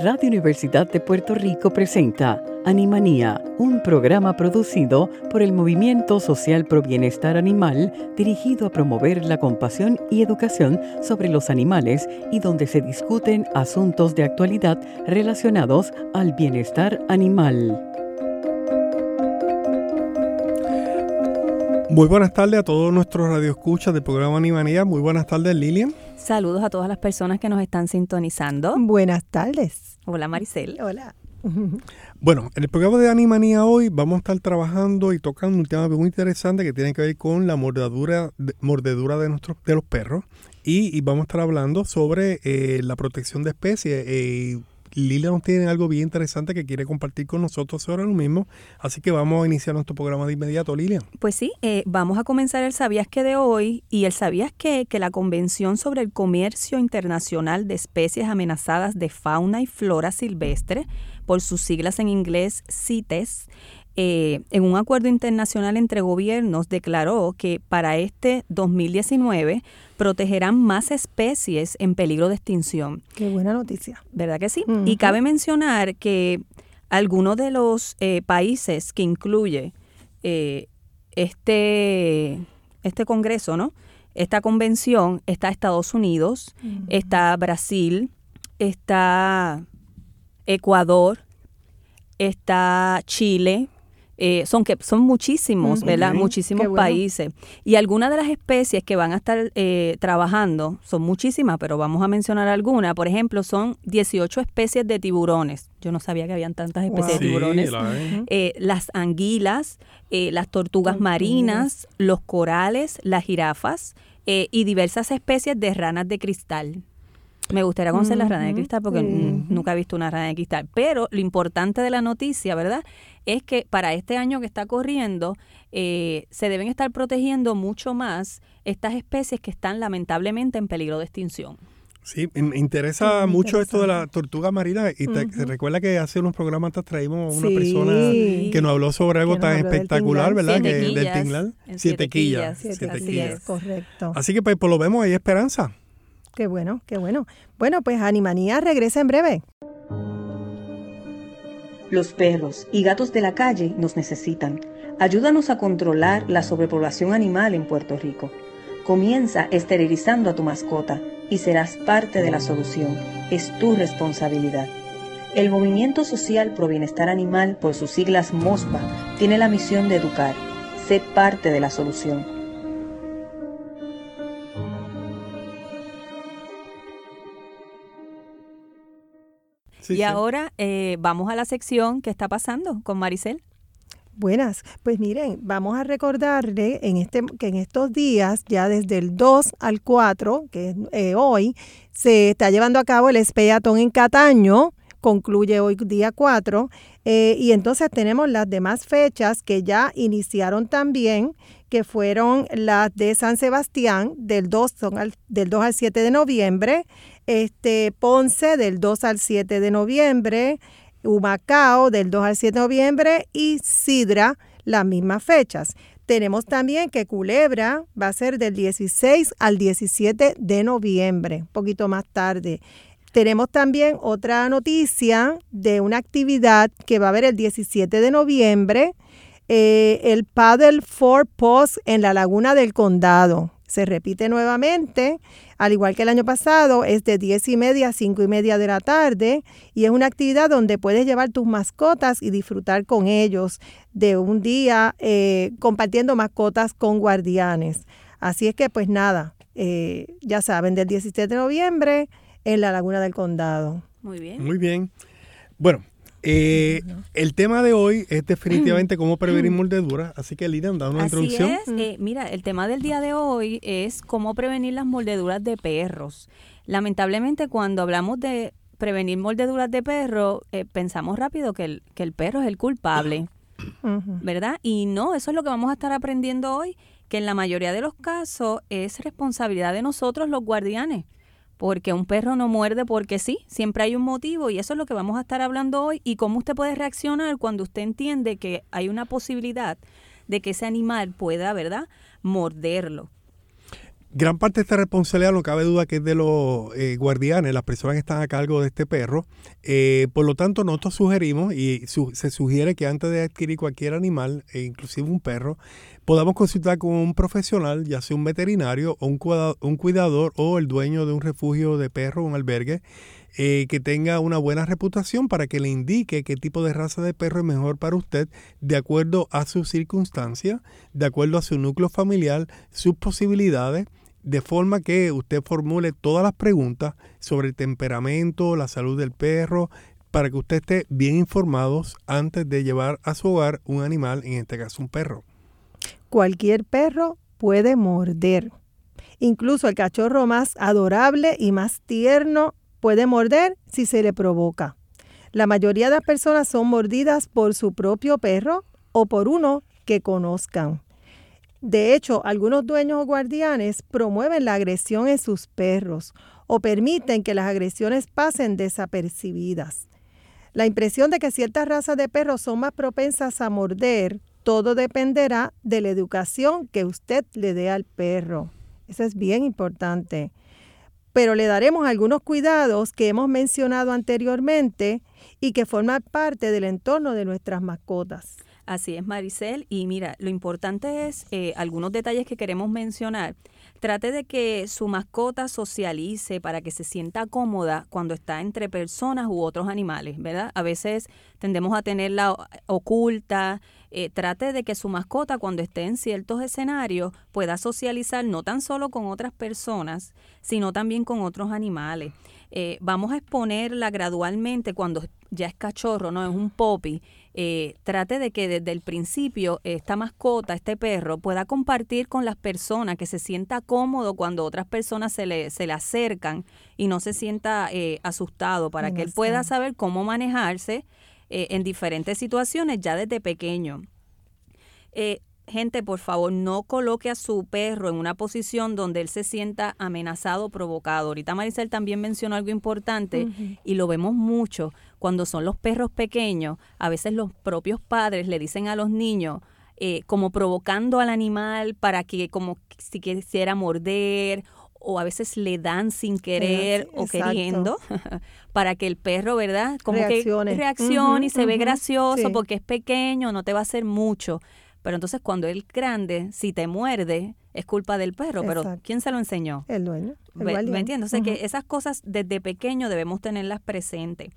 Radio Universidad de Puerto Rico presenta Animanía, un programa producido por el Movimiento Social Pro Bienestar Animal dirigido a promover la compasión y educación sobre los animales y donde se discuten asuntos de actualidad relacionados al bienestar animal. Muy buenas tardes a todos nuestros radioescuchas del programa Animanía. Muy buenas tardes, Lilian. Saludos a todas las personas que nos están sintonizando. Buenas tardes. Hola Maricel. Hola. Bueno, en el programa de Animanía hoy vamos a estar trabajando y tocando un tema muy interesante que tiene que ver con la mordedura de, mordedura de, nuestros, de los perros. Y, y vamos a estar hablando sobre eh, la protección de especies. Eh, Lilia nos tiene algo bien interesante que quiere compartir con nosotros lo mismo. Así que vamos a iniciar nuestro programa de inmediato, Lilian. Pues sí, eh, vamos a comenzar el Sabías que de hoy. Y el Sabías que, que la Convención sobre el Comercio Internacional de Especies Amenazadas de Fauna y Flora Silvestre, por sus siglas en inglés CITES, eh, en un acuerdo internacional entre gobiernos declaró que para este 2019 protegerán más especies en peligro de extinción. Qué buena noticia. ¿Verdad que sí? Y cabe mencionar que algunos de los eh, países que incluye eh, este, este Congreso, ¿no? Esta convención está Estados Unidos, está Brasil, está Ecuador, está Chile, eh, son que son muchísimos, ¿verdad? Muchísimos países. Y algunas de las especies que van a estar eh, trabajando son muchísimas, pero vamos a mencionar algunas. Por ejemplo, son 18 especies de tiburones. Yo no sabía que habían tantas especies de tiburones. Eh, las anguilas, las tortugas marinas, los corales, las jirafas y diversas especies de ranas de cristal. Me gustaría conocer las ranas de cristal porque nunca he visto una rana de cristal. Pero lo importante de la noticia, ¿verdad? Es que para este año que está corriendo, eh, se deben estar protegiendo mucho más estas especies que están lamentablemente en peligro de extinción. Sí, me interesa mucho esto de la tortuga marina y te, recuerda que hace unos programas atrás traímos a una persona que nos habló sobre algo tan espectacular, ¿verdad? Que, del tinglar. en Siete siete quillas. quillas, Siete Así quillas. es, correcto. Así que pues por lo vemos hay esperanza. Qué bueno, qué bueno. Bueno, pues Animanía regresa en breve. Los perros y gatos de la calle nos necesitan. Ayúdanos a controlar la sobrepoblación animal en Puerto Rico. Comienza esterilizando a tu mascota y serás parte de la solución. Es tu responsabilidad. El Movimiento Social Pro Bienestar Animal, por sus siglas MOSPA, tiene la misión de educar. Sé parte de la solución. Sí, y sí. ahora eh, vamos a la sección que está pasando con Maricel. Buenas, pues miren, vamos a recordarle en este, que en estos días, ya desde el 2 al 4, que es eh, hoy, se está llevando a cabo el Espeatón en Cataño, concluye hoy día 4, eh, y entonces tenemos las demás fechas que ya iniciaron también, que fueron las de San Sebastián, del 2, son al, del 2 al 7 de noviembre, este, Ponce del 2 al 7 de noviembre, Humacao del 2 al 7 de noviembre y Sidra las mismas fechas. Tenemos también que Culebra va a ser del 16 al 17 de noviembre, un poquito más tarde. Tenemos también otra noticia de una actividad que va a haber el 17 de noviembre, eh, el Paddle for Post en la Laguna del Condado. Se repite nuevamente, al igual que el año pasado, es de 10 y media a 5 y media de la tarde y es una actividad donde puedes llevar tus mascotas y disfrutar con ellos de un día eh, compartiendo mascotas con guardianes. Así es que pues nada, eh, ya saben, del 17 de noviembre en la Laguna del Condado. Muy bien. Muy bien. Bueno, eh, el tema de hoy es definitivamente cómo prevenir mordeduras, así que Lilian, da una Así introducción. es. Eh, mira, el tema del día de hoy es cómo prevenir las mordeduras de perros. Lamentablemente, cuando hablamos de prevenir mordeduras de perro, eh, pensamos rápido que el, que el perro es el culpable. ¿verdad? Y no, eso es lo que vamos a estar aprendiendo hoy, que en la mayoría de los casos es responsabilidad de nosotros los guardianes, porque un perro no muerde porque sí, siempre hay un motivo y eso es lo que vamos a estar hablando hoy y cómo usted puede reaccionar cuando usted entiende que hay una posibilidad de que ese animal pueda, ¿verdad?, morderlo gran parte de esta responsabilidad no cabe duda que es de los eh, guardianes, las personas que están a cargo de este perro. Eh, por lo tanto, nosotros sugerimos y se sugiere que antes de adquirir cualquier animal, e inclusive un perro, podamos consultar con un profesional, ya sea un veterinario o un, cuidador o el dueño de un refugio de perro, un albergue, eh, que tenga una buena reputación para que le indique qué tipo de raza de perro es mejor para usted de acuerdo a sus circunstancias, de acuerdo a su núcleo familiar, sus posibilidades de forma que usted formule todas las preguntas sobre el temperamento, la salud del perro, para que usted esté bien informado antes de llevar a su hogar un animal, en este caso un perro. Cualquier perro puede morder. Incluso el cachorro más adorable y más tierno puede morder si se le provoca. La mayoría de las personas son mordidas por su propio perro o por uno que conozcan. De hecho, algunos dueños o guardianes promueven la agresión en sus perros o permiten que las agresiones pasen desapercibidas. La impresión de que ciertas razas de perros son más propensas a morder, todo dependerá de la educación que usted le dé al perro. Eso es bien importante. Pero le daremos algunos cuidados que hemos mencionado anteriormente y que forman parte del entorno de nuestras mascotas. Así es, Maricel. Y mira, lo importante es eh, algunos detalles que queremos mencionar. Trate de que su mascota socialice para que se sienta cómoda cuando está entre personas u otros animales, ¿verdad? A veces tendemos a tenerla oculta. Eh, trate de que su mascota cuando esté en ciertos escenarios pueda socializar no tan solo con otras personas, sino también con otros animales. Eh, vamos a exponerla gradualmente cuando ya es cachorro, no es un popi eh, trate de que desde el principio esta mascota, este perro, pueda compartir con las personas, que se sienta cómodo cuando otras personas se le, se le acercan y no se sienta eh, asustado, para que él pueda saber cómo manejarse en diferentes situaciones ya desde pequeño. Eh, gente, por favor, no coloque a su perro en una posición donde él se sienta amenazado o provocado. Ahorita Maricel también mencionó algo importante y lo vemos mucho cuando son los perros pequeños. A veces los propios padres le dicen a los niños, eh, como provocando al animal para que como si quisiera morder o a veces le dan sin querer o queriendo para que el perro, ¿verdad? Como reaccione. que reaccione y se ve gracioso porque es pequeño, no te va a hacer mucho. Pero entonces cuando él grande, si te muerde, es culpa del perro, pero ¿quién se lo enseñó? El dueño. ¿Me, entiendes? O sea que esas cosas desde pequeño debemos tenerlas presentes.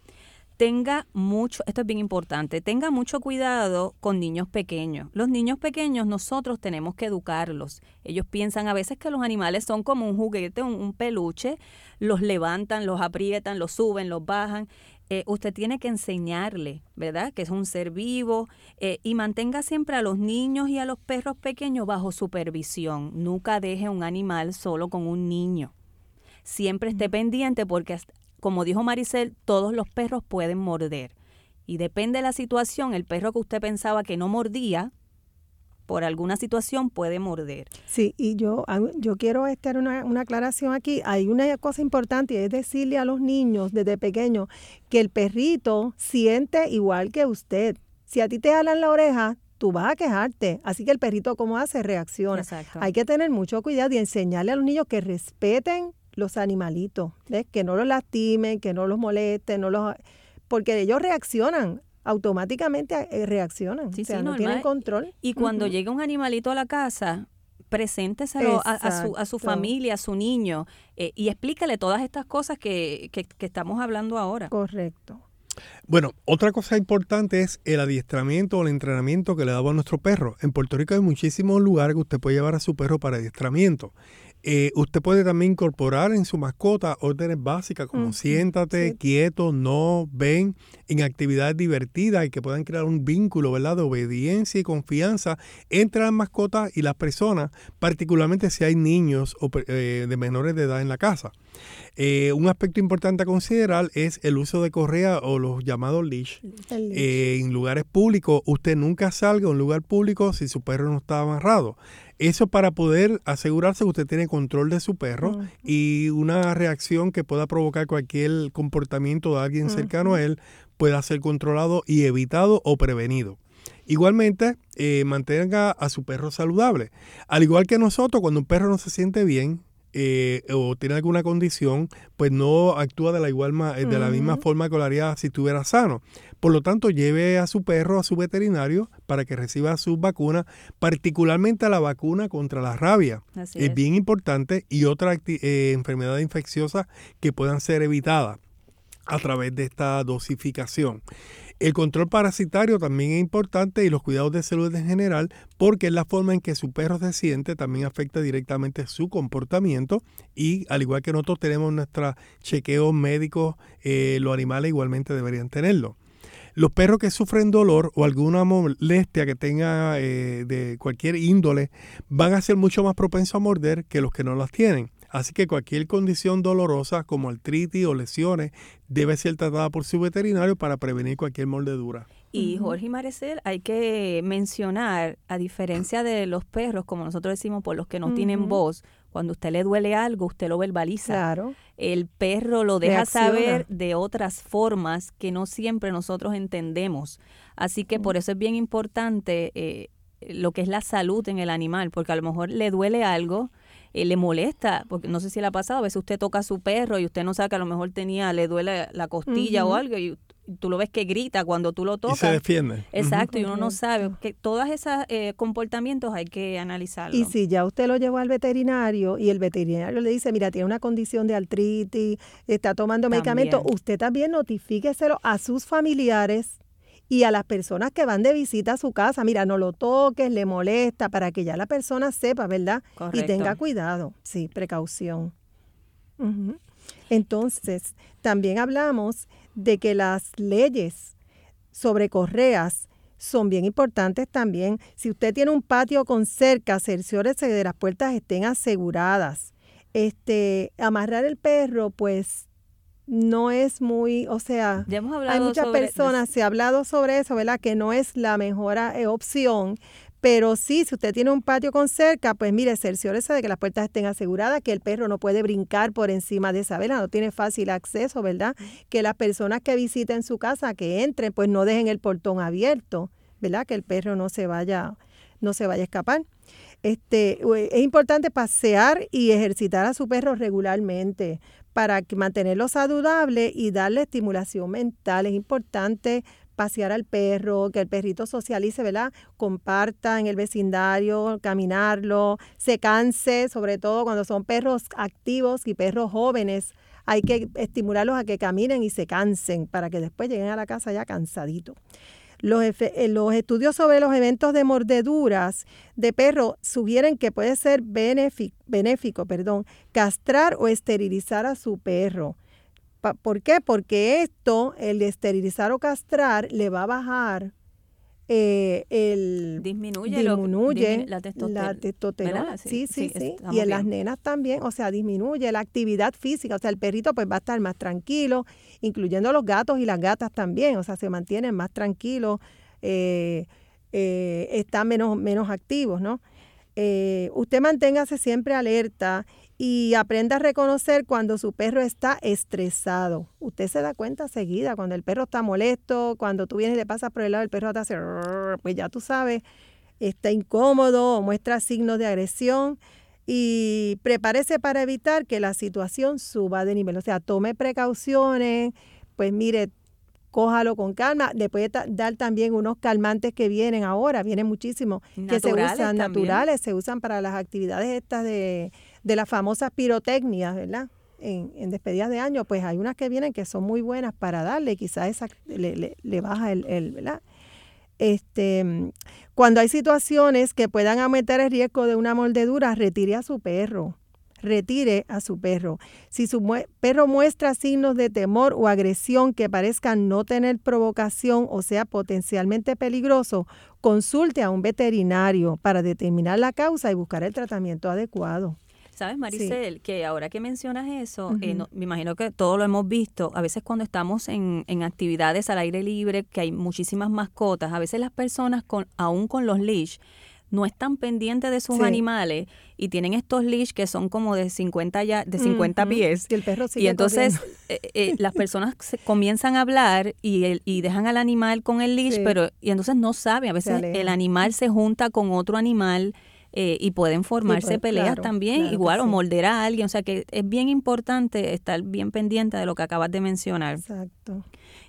Tenga mucho, esto es bien importante, tenga mucho cuidado con niños pequeños. Los niños pequeños nosotros tenemos que educarlos. Ellos piensan a veces que los animales son como un juguete, un peluche, los levantan, los aprietan, los suben, los bajan eh, usted tiene que enseñarle, ¿verdad? Que es un ser vivo eh, y mantenga siempre a los niños y a los perros pequeños bajo supervisión. Nunca deje un animal solo con un niño. Siempre esté pendiente porque, como dijo Maricel, todos los perros pueden morder. Y depende de la situación, el perro que usted pensaba que no mordía, por alguna situación puede morder. Sí, y yo, yo quiero estar una, una aclaración aquí. Hay una cosa importante y es decirle a los niños desde pequeños que el perrito siente igual que usted. Si a ti te jalan la oreja, tú vas a quejarte. Así que el perrito, ¿cómo hace? Reacciona. Hay que tener mucho cuidado y enseñarle a los niños que respeten los animalitos, que no los lastimen, que no los molesten, no los porque ellos reaccionan automáticamente eh, reaccionan. o sea, no tienen control. Y cuando llega un animalito a la casa, presénteselo a, su, a su familia, a su niño, eh, y explícale todas estas cosas que, que, que estamos hablando ahora. Correcto. Bueno, otra cosa importante es el adiestramiento o el entrenamiento que le damos a nuestro perro. En Puerto Rico hay muchísimos lugares que usted puede llevar a su perro para adiestramiento. Eh, usted puede también incorporar en su mascota órdenes básicas como siéntate, quieto, no, ven, en actividades divertidas y que puedan crear un vínculo ¿verdad? de obediencia y confianza entre las mascotas y las personas, particularmente si hay niños o, eh, de menores de edad en la casa. Eh, un aspecto importante a considerar es el uso de correa o los llamados leash. en lugares públicos, usted nunca salga a un lugar público si su perro no está amarrado. Eso para poder asegurarse que usted tiene control de su perro y una reacción que pueda provocar cualquier comportamiento de alguien cercano a él pueda ser controlado y evitado o prevenido. Igualmente, eh, mantenga a su perro saludable. Al igual que nosotros, cuando un perro no se siente bien, eh, o tiene alguna condición, pues no actúa de la igual eh, de la misma forma que lo haría si estuviera sano. Por lo tanto, lleve a su perro a su veterinario para que reciba sus vacunas, particularmente la vacuna contra la rabia. es, bien importante y otras eh, enfermedades infecciosas que puedan ser evitadas a través de esta dosificación. El control parasitario también es importante y los cuidados de salud en general porque es la forma en que su perro se siente también afecta directamente su comportamiento y al igual que nosotros tenemos nuestros chequeos médicos, eh, los animales igualmente deberían tenerlo. Los perros que sufren dolor o alguna molestia que tenga eh, de cualquier índole van a ser mucho más propensos a morder que los que no las tienen. Así que cualquier condición dolorosa como artritis o lesiones debe ser tratada por su veterinario para prevenir cualquier mordedura. Y Jorge y Maricel, hay que mencionar, a diferencia de los perros, como nosotros decimos, por los que no tienen voz, cuando usted le duele algo, usted lo verbaliza. Claro. El perro lo deja saber de otras formas que no siempre nosotros entendemos. Así que por eso es bien importante eh, lo que es la salud en el animal, porque a lo mejor le duele algo, eh, le molesta, porque no sé si le ha pasado, a veces usted toca a su perro y usted no sabe que a lo mejor tenía, le duele la costilla o algo y tú lo ves que grita cuando tú lo tocas. Y se defiende. Exacto, y uno no sabe. que Todos esos eh, comportamientos hay que analizarlos. Y si ya usted lo llevó al veterinario y el veterinario le dice, mira, tiene una condición de artritis, está tomando medicamentos, usted también notifíqueselo a sus familiares y a las personas que van de visita a su casa, mira, no lo toques, le molesta, para que ya la persona sepa, ¿verdad? Y tenga cuidado, sí, precaución. Entonces, también hablamos de que las leyes sobre correas son bien importantes también. Si usted tiene un patio con cerca, cerciórese de las puertas estén aseguradas. Este, amarrar el perro, pues no es muy, o sea, hay muchas personas, se ha hablado sobre eso, ¿verdad? Que no es la mejor eh, opción, pero sí, si usted tiene un patio con cerca, pues mire, cerciórese de que las puertas estén aseguradas, que el perro no puede brincar por encima de esa vela, no tiene fácil acceso, ¿verdad? Que las personas que visiten su casa, que entren, pues no dejen el portón abierto, ¿verdad? Que el perro no se vaya, no se vaya a escapar. Este, es importante pasear y ejercitar a su perro regularmente para mantenerlo saludable y darle estimulación mental. Es importante pasear al perro, que el perrito socialice, ¿verdad? Comparta en el vecindario, caminarlo, se canse, sobre todo cuando son perros activos y perros jóvenes. Hay que estimularlos a que caminen y se cansen para que después lleguen a la casa ya cansaditos. Los, eh, estudios sobre los eventos de mordeduras de perro sugieren que puede ser benéfico, benéfico castrar o esterilizar a su perro. ¿Por qué? Porque esto, el esterilizar o castrar, le va a bajar eh, el disminuye, disminuye la, testosterona. Sí, sí, sí. Y en las nenas también, o sea, disminuye la actividad física, o sea, el perrito pues va a estar más tranquilo, incluyendo los gatos y las gatas también, o sea, se mantienen más tranquilos, eh, eh, están menos, menos activos, ¿no? usted manténgase siempre alerta y aprenda a reconocer cuando su perro está estresado. Usted se da cuenta seguida cuando el perro está molesto, cuando tú vienes y le pasas por el lado, el perro te hace, pues ya tú sabes, está incómodo o muestra signos de agresión y prepárese para evitar que la situación suba de nivel. O sea, tome precauciones, pues mire, cójalo con calma. Le puede dar también unos calmantes que vienen ahora, vienen muchísimos, que se usan naturales, se usan para las actividades estas de de las famosas pirotecnias, ¿verdad? En, en, despedidas de año, pues hay unas que vienen que son muy buenas para darle, quizás esa le, le, baja el, el, ¿verdad? Este, cuando hay situaciones que puedan aumentar el riesgo de una mordedura, retire a su perro. Retire a su perro. Si su perro muestra signos de temor o agresión que parezcan no tener provocación o sea potencialmente peligroso, consulte a un veterinario para determinar la causa y buscar el tratamiento adecuado. Sabes, Maricel, que ahora que mencionas eso, eh, me imagino que todo lo hemos visto. A veces cuando estamos en, en, actividades al aire libre, que hay muchísimas mascotas, a veces las personas, con aún con los leash, no están pendientes de sus animales y tienen estos leash que son como de 50 ya de 50 pies. Y el perro sigue Y entonces eh, eh, las personas comienzan a hablar y, el, y dejan al animal con el leash, pero y entonces no saben, a veces el animal se junta con otro animal eh, y pueden formarse pues, peleas también, igual, o morder a alguien. O sea que es bien importante estar bien pendiente de lo que acabas de mencionar. Exacto.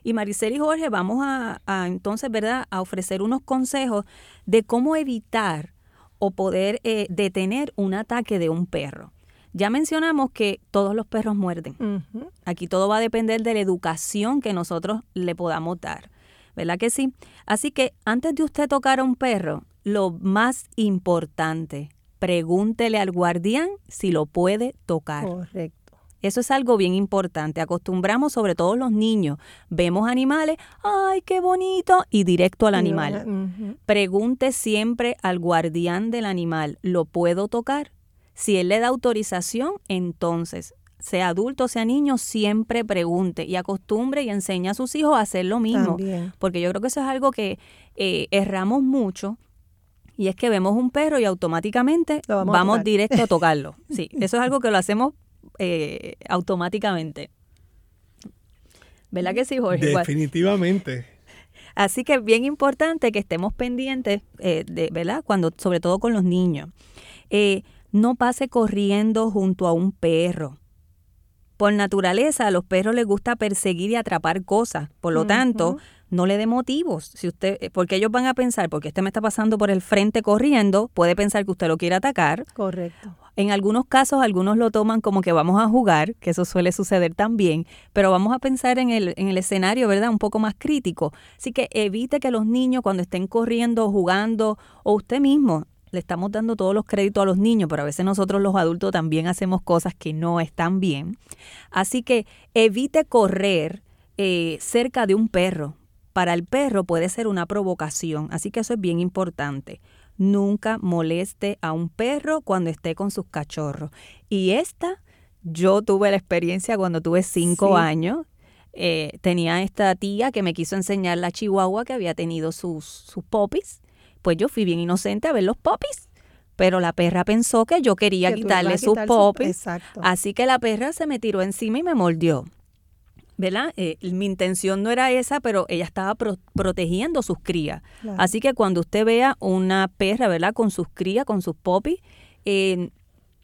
Y Maricel y Jorge, vamos a, entonces, ¿verdad?, a ofrecer unos consejos de cómo evitar o poder eh, detener un ataque de un perro. Ya mencionamos que todos los perros muerden. Aquí todo va a depender de la educación que nosotros le podamos dar. ¿Verdad que sí? Así que antes de usted tocar a un perro, lo más importante, pregúntele al guardián si lo puede tocar. Correcto. Eso es algo bien importante. Acostumbramos, sobre todo los niños, vemos animales, ¡ay, qué bonito! Y directo al animal. Pregunte siempre al guardián del animal, ¿lo puedo tocar? Si él le da autorización, entonces, sea adulto, sea niño, siempre pregunte y acostumbre y enseñe a sus hijos a hacer lo mismo. Porque yo creo que eso es algo que eh, erramos mucho y es que vemos un perro y automáticamente vamos, directo a tocarlo. Sí, eso es algo que lo hacemos eh, automáticamente. ¿Verdad que sí, Jorge? Definitivamente. Así que es bien importante que estemos pendientes, eh, de, ¿verdad? Cuando, sobre todo con los niños. Eh, no pase corriendo junto a un perro. Por naturaleza, a los perros les gusta perseguir y atrapar cosas. Por lo tanto, no le dé motivos. Si usted, eh, porque ellos van a pensar, porque este me está pasando por el frente corriendo, puede pensar que usted lo quiere atacar. Correcto. En algunos casos, algunos lo toman como que vamos a jugar, que eso suele suceder también, pero vamos a pensar en el, en el escenario, ¿verdad? Un poco más crítico. Así que evite que los niños cuando estén corriendo, jugando, o usted mismo, le estamos dando todos los créditos a los niños, pero a veces nosotros los adultos también hacemos cosas que no están bien. Así que evite correr eh, cerca de un perro, para el perro puede ser una provocación, así que eso es bien importante. Nunca moleste a un perro cuando esté con sus cachorros. Y esta, yo tuve la experiencia cuando tuve cinco años. Eh, tenía esta tía que me quiso enseñar la chihuahua que había tenido sus, sus popis. Pues yo fui bien inocente a ver los popis pero la perra pensó que yo quería quitarle sus popis. así que la perra se me tiró encima y me mordió. ¿Verdad? Eh, mi intención no era esa, pero ella estaba protegiendo sus crías. Así que cuando usted vea una perra, ¿verdad? Con sus crías, con sus popis,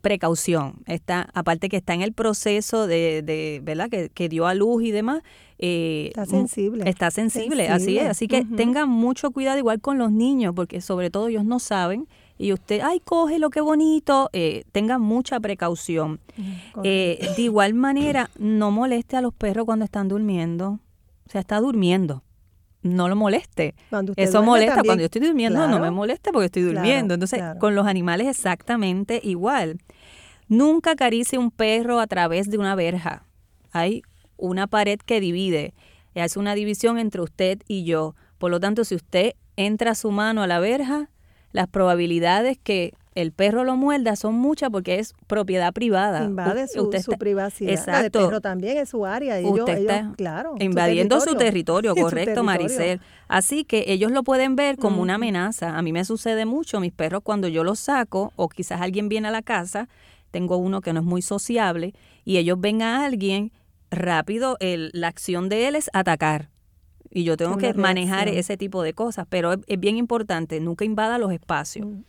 precaución. Está, aparte que está en el proceso de, de ¿verdad? Que, dio a luz y demás. Eh, está sensible. Está sensible, así es. Así que tengan mucho cuidado igual con los niños, porque sobre todo ellos no saben y usted, ay, coge lo que bonito, eh, tenga mucha precaución. Eh, de igual manera, no moleste a los perros cuando están durmiendo. O sea, está durmiendo. No lo moleste. Eso molesta. Cuando yo estoy durmiendo, no me moleste porque estoy durmiendo. Entonces, con los animales exactamente igual. Nunca acaricie un perro a través de una verja. Hay una pared que divide. Hace una división entre usted y yo. Por lo tanto, si usted entra su mano a la verja, las probabilidades que el perro lo muerda son muchas porque es propiedad privada. Invade su, privacidad. Exacto. El perro también es su área. usted está claro, invadiendo su territorio, correcto, Maricel. Así que ellos lo pueden ver como una amenaza. A mí me sucede mucho. Mis perros cuando yo los saco o quizás alguien viene a la casa, tengo uno que no es muy sociable y ellos ven a alguien, rápido el, la acción de él es atacar y yo tengo que manejar ese tipo de cosas, pero es, bien importante, nunca invada los espacios. Mm.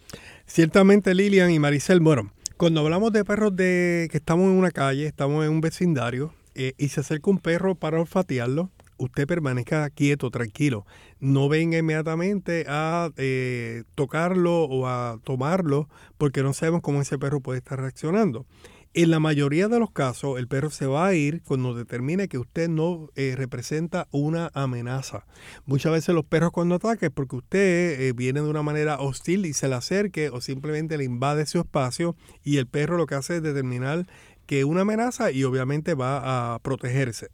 Ciertamente Lilian y Maricel, bueno, cuando hablamos de perros de que estamos en una calle, estamos en un vecindario eh, y se acerca un perro para olfatearlo, usted permanezca quieto, tranquilo. No venga inmediatamente a eh, tocarlo o a tomarlo porque no sabemos cómo ese perro puede estar reaccionando. En la mayoría de los casos, el perro se va a ir cuando determine que usted no eh, representa una amenaza. Muchas veces los perros cuando atacan es porque usted eh, viene de una manera hostil y se le acerque o simplemente le invade su espacio y el perro lo que hace es determinar que es una amenaza y obviamente va a protegerse.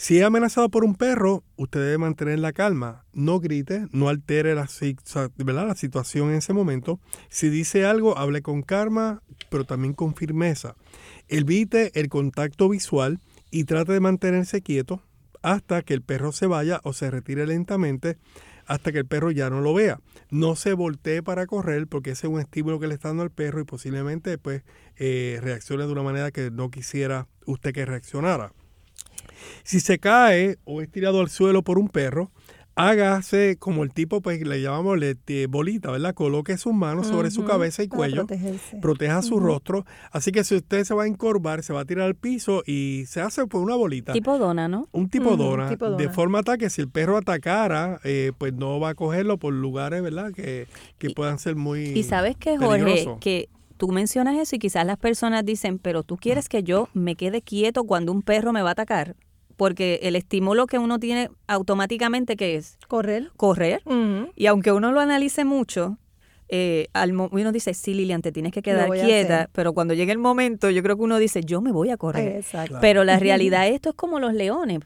Si es amenazado por un perro, usted debe mantener la calma. No grite, no altere la, situación en ese momento. Si dice algo, hable con calma, pero también con firmeza. Evite el contacto visual y trate de mantenerse quieto hasta que el perro se vaya o se retire lentamente hasta que el perro ya no lo vea. No se voltee para correr porque ese es un estímulo que le está dando al perro y posiblemente después eh, reaccione de una manera que no quisiera usted que reaccionara. Si se cae o es tirado al suelo por un perro, hágase como el tipo, pues le llamamos bolita, ¿verdad? Coloque sus manos sobre su cabeza y cuello, proteja su rostro. Así que si usted se va a encorvar, se va a tirar al piso y se hace pues una bolita. Tipo dona, ¿no? Un tipo, dona, de forma tal que si el perro atacara, eh, pues no va a cogerlo por lugares, ¿verdad? Que, que puedan ser muy Y sabes que, Jorge, que tú mencionas eso y quizás las personas dicen, pero tú quieres que yo me quede quieto cuando un perro me va a atacar porque el estímulo que uno tiene automáticamente que es correr. Correr. Y aunque uno lo analice mucho, eh, al uno dice, sí, Lilian, te tienes que quedar quieta, pero cuando llegue el momento, yo creo que uno dice, yo me voy a correr. Exacto. Pero la realidad, esto es como los leones,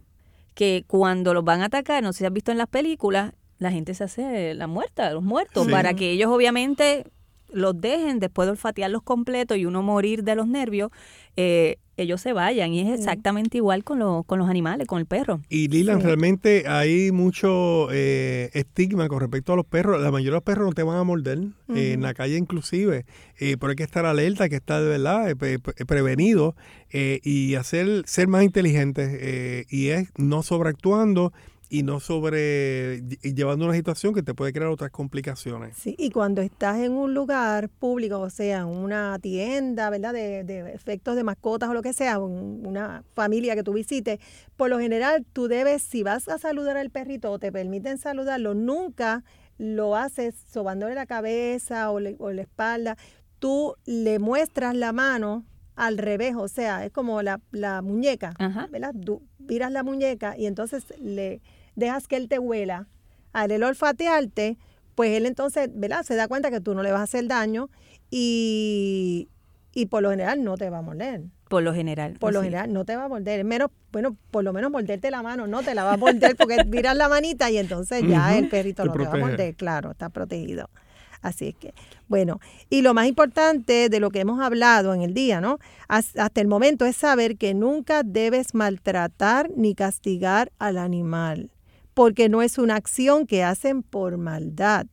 que cuando los van a atacar, no sé si has visto en las películas, la gente se hace la muerta, los muertos, para que ellos obviamente los dejen después de olfatearlos completos y uno morir de los nervios, eh, ellos se vayan. Y es exactamente igual con, con los animales, con el perro. Y Lilan, realmente hay mucho eh, estigma con respecto a los perros. La mayoría de los perros no te van a morder, eh, en la calle inclusive. pero hay que estar alerta, hay que estar de verdad prevenido y hacer ser más inteligentes. y es no sobreactuando y no sobre llevando una situación que te puede crear otras complicaciones. Sí, y cuando estás en un lugar público, o sea, en una tienda, ¿verdad? De, de efectos de mascotas o lo que sea, una familia que tú visites, por lo general tú debes, si vas a saludar al perrito o te permiten saludarlo, nunca lo haces sobándole la cabeza o, la espalda, tú le muestras la mano al revés, o sea, es como la, la muñeca, ¿verdad? Tú viras la muñeca y entonces le dejas que él te huela, al él olfatearte, pues él entonces, ¿verdad? Se da cuenta que tú no le vas a hacer daño y, y por lo general no te va a morder. Por lo general. Por lo general no te va a morder. Menos, bueno, por lo menos morderte la mano, no te la va a morder porque miras la manita y entonces ya el perrito no te va a morder. Claro, está protegido. Así es que, bueno, y lo más importante de lo que hemos hablado en el día, ¿no? Hasta el momento es saber que nunca debes maltratar ni castigar al animal porque no es una acción que hacen por maldad.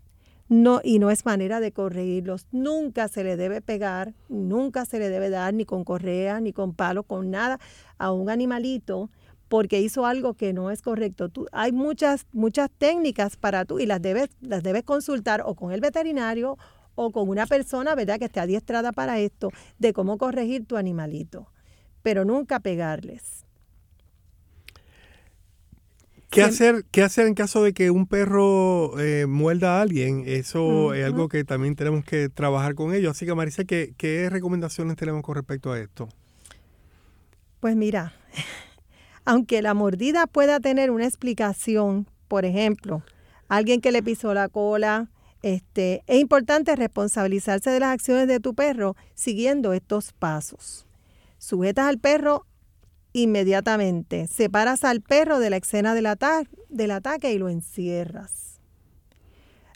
No, y no es manera de corregirlos. Nunca se le debe pegar, nunca se le debe dar ni con correa, ni con palo, con nada a un animalito porque hizo algo que no es correcto. Tú, hay muchas, muchas técnicas para tú y las debes, las debes consultar o con el veterinario o con una persona, ¿verdad?, que esté adiestrada para esto, de cómo corregir tu animalito, pero nunca pegarles. ¿Qué hacer, ¿Qué hacer en caso de que un perro eh, muerda a alguien? Eso es algo que también tenemos que trabajar con ellos. Así que Marisa, ¿qué, ¿qué recomendaciones tenemos con respecto a esto? Pues mira, aunque la mordida pueda tener una explicación, por ejemplo, alguien que le pisó la cola, este, es importante responsabilizarse de las acciones de tu perro siguiendo estos pasos. Sujetas al perro inmediatamente. Separas al perro de la escena del, ataque y lo encierras.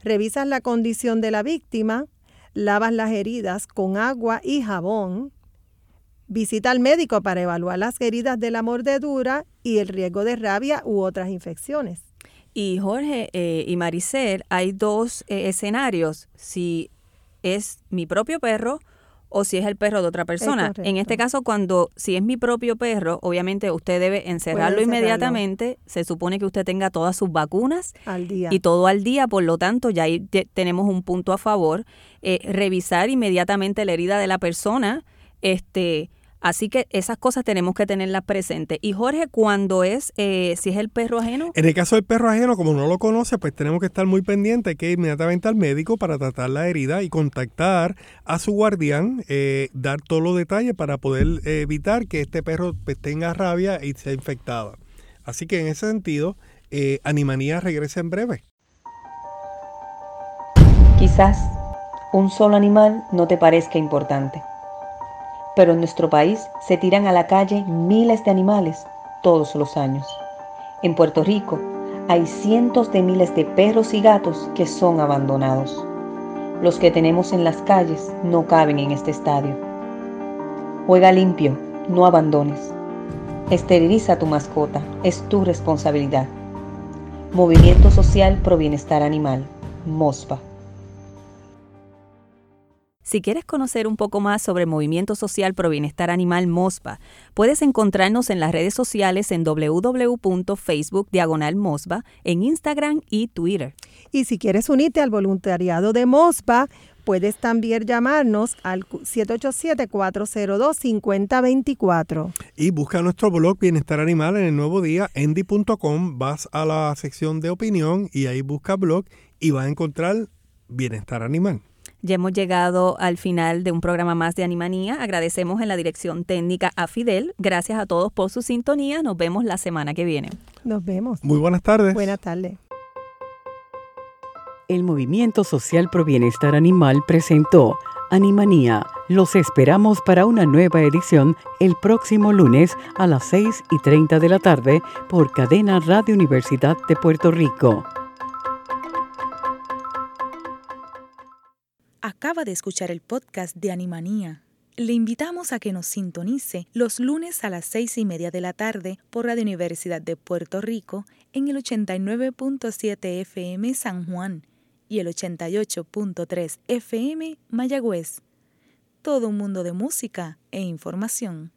Revisas la condición de la víctima, lavas las heridas con agua y jabón. Visita al médico para evaluar las heridas de la mordedura y el riesgo de rabia u otras infecciones. Y Jorge eh, y Maricel, hay dos eh, escenarios. Si es mi propio perro o si es el perro de otra persona. En este caso, cuando si es mi propio perro, obviamente usted debe encerrarlo inmediatamente. Se supone que usted tenga todas sus vacunas al día. y todo al día, por lo tanto, ya ahí tenemos un punto a favor. Eh, revisar inmediatamente la herida de la persona. Este, Así que esas cosas tenemos que tenerlas presentes. Y Jorge, cuando es, eh, si es el perro ajeno. En el caso del perro ajeno, como no lo conoce, pues tenemos que estar muy pendientes, que ir inmediatamente al médico para tratar la herida y contactar a su guardián, eh, dar todos los detalles para poder evitar que este perro pues, tenga rabia y sea infectado. Así que en ese sentido, eh, Animanía regresa en breve. Quizás un solo animal no te parezca importante pero en nuestro país se tiran a la calle miles de animales todos los años. En Puerto Rico hay cientos de miles de perros y gatos que son abandonados. Los que tenemos en las calles no caben en este estadio. Juega limpio, no abandones. Esteriliza tu mascota, es tu responsabilidad. Movimiento Social Pro Bienestar Animal, MOSPA. Si quieres conocer un poco más sobre Movimiento Social Pro Bienestar Animal MOSPA, puedes encontrarnos en las redes sociales en www.facebook diagonal MOSPA, en Instagram y Twitter. Y si quieres unirte al voluntariado de MOSPA, puedes también llamarnos al 787-402-5024. Y busca nuestro blog Bienestar Animal en el nuevo día, endy.com, vas a la sección de opinión y ahí busca blog y vas a encontrar Bienestar Animal. Ya hemos llegado al final de un programa más de Animanía. Agradecemos en la dirección técnica a Fidel. Gracias a todos por su sintonía. Nos vemos la semana que viene. Nos vemos. Muy buenas tardes. Buenas tardes. El Movimiento Social Pro Bienestar Animal presentó Animanía. Los esperamos para una nueva edición el próximo lunes a las 6 y 30 de la tarde por Cadena Radio Universidad de Puerto Rico. Acaba de escuchar el podcast de Animanía. Le invitamos a que nos sintonice los lunes a las seis y media de la tarde por Radio Universidad de Puerto Rico en el 89.7 FM San Juan y el 88.3 FM Mayagüez. Todo un mundo de música e información.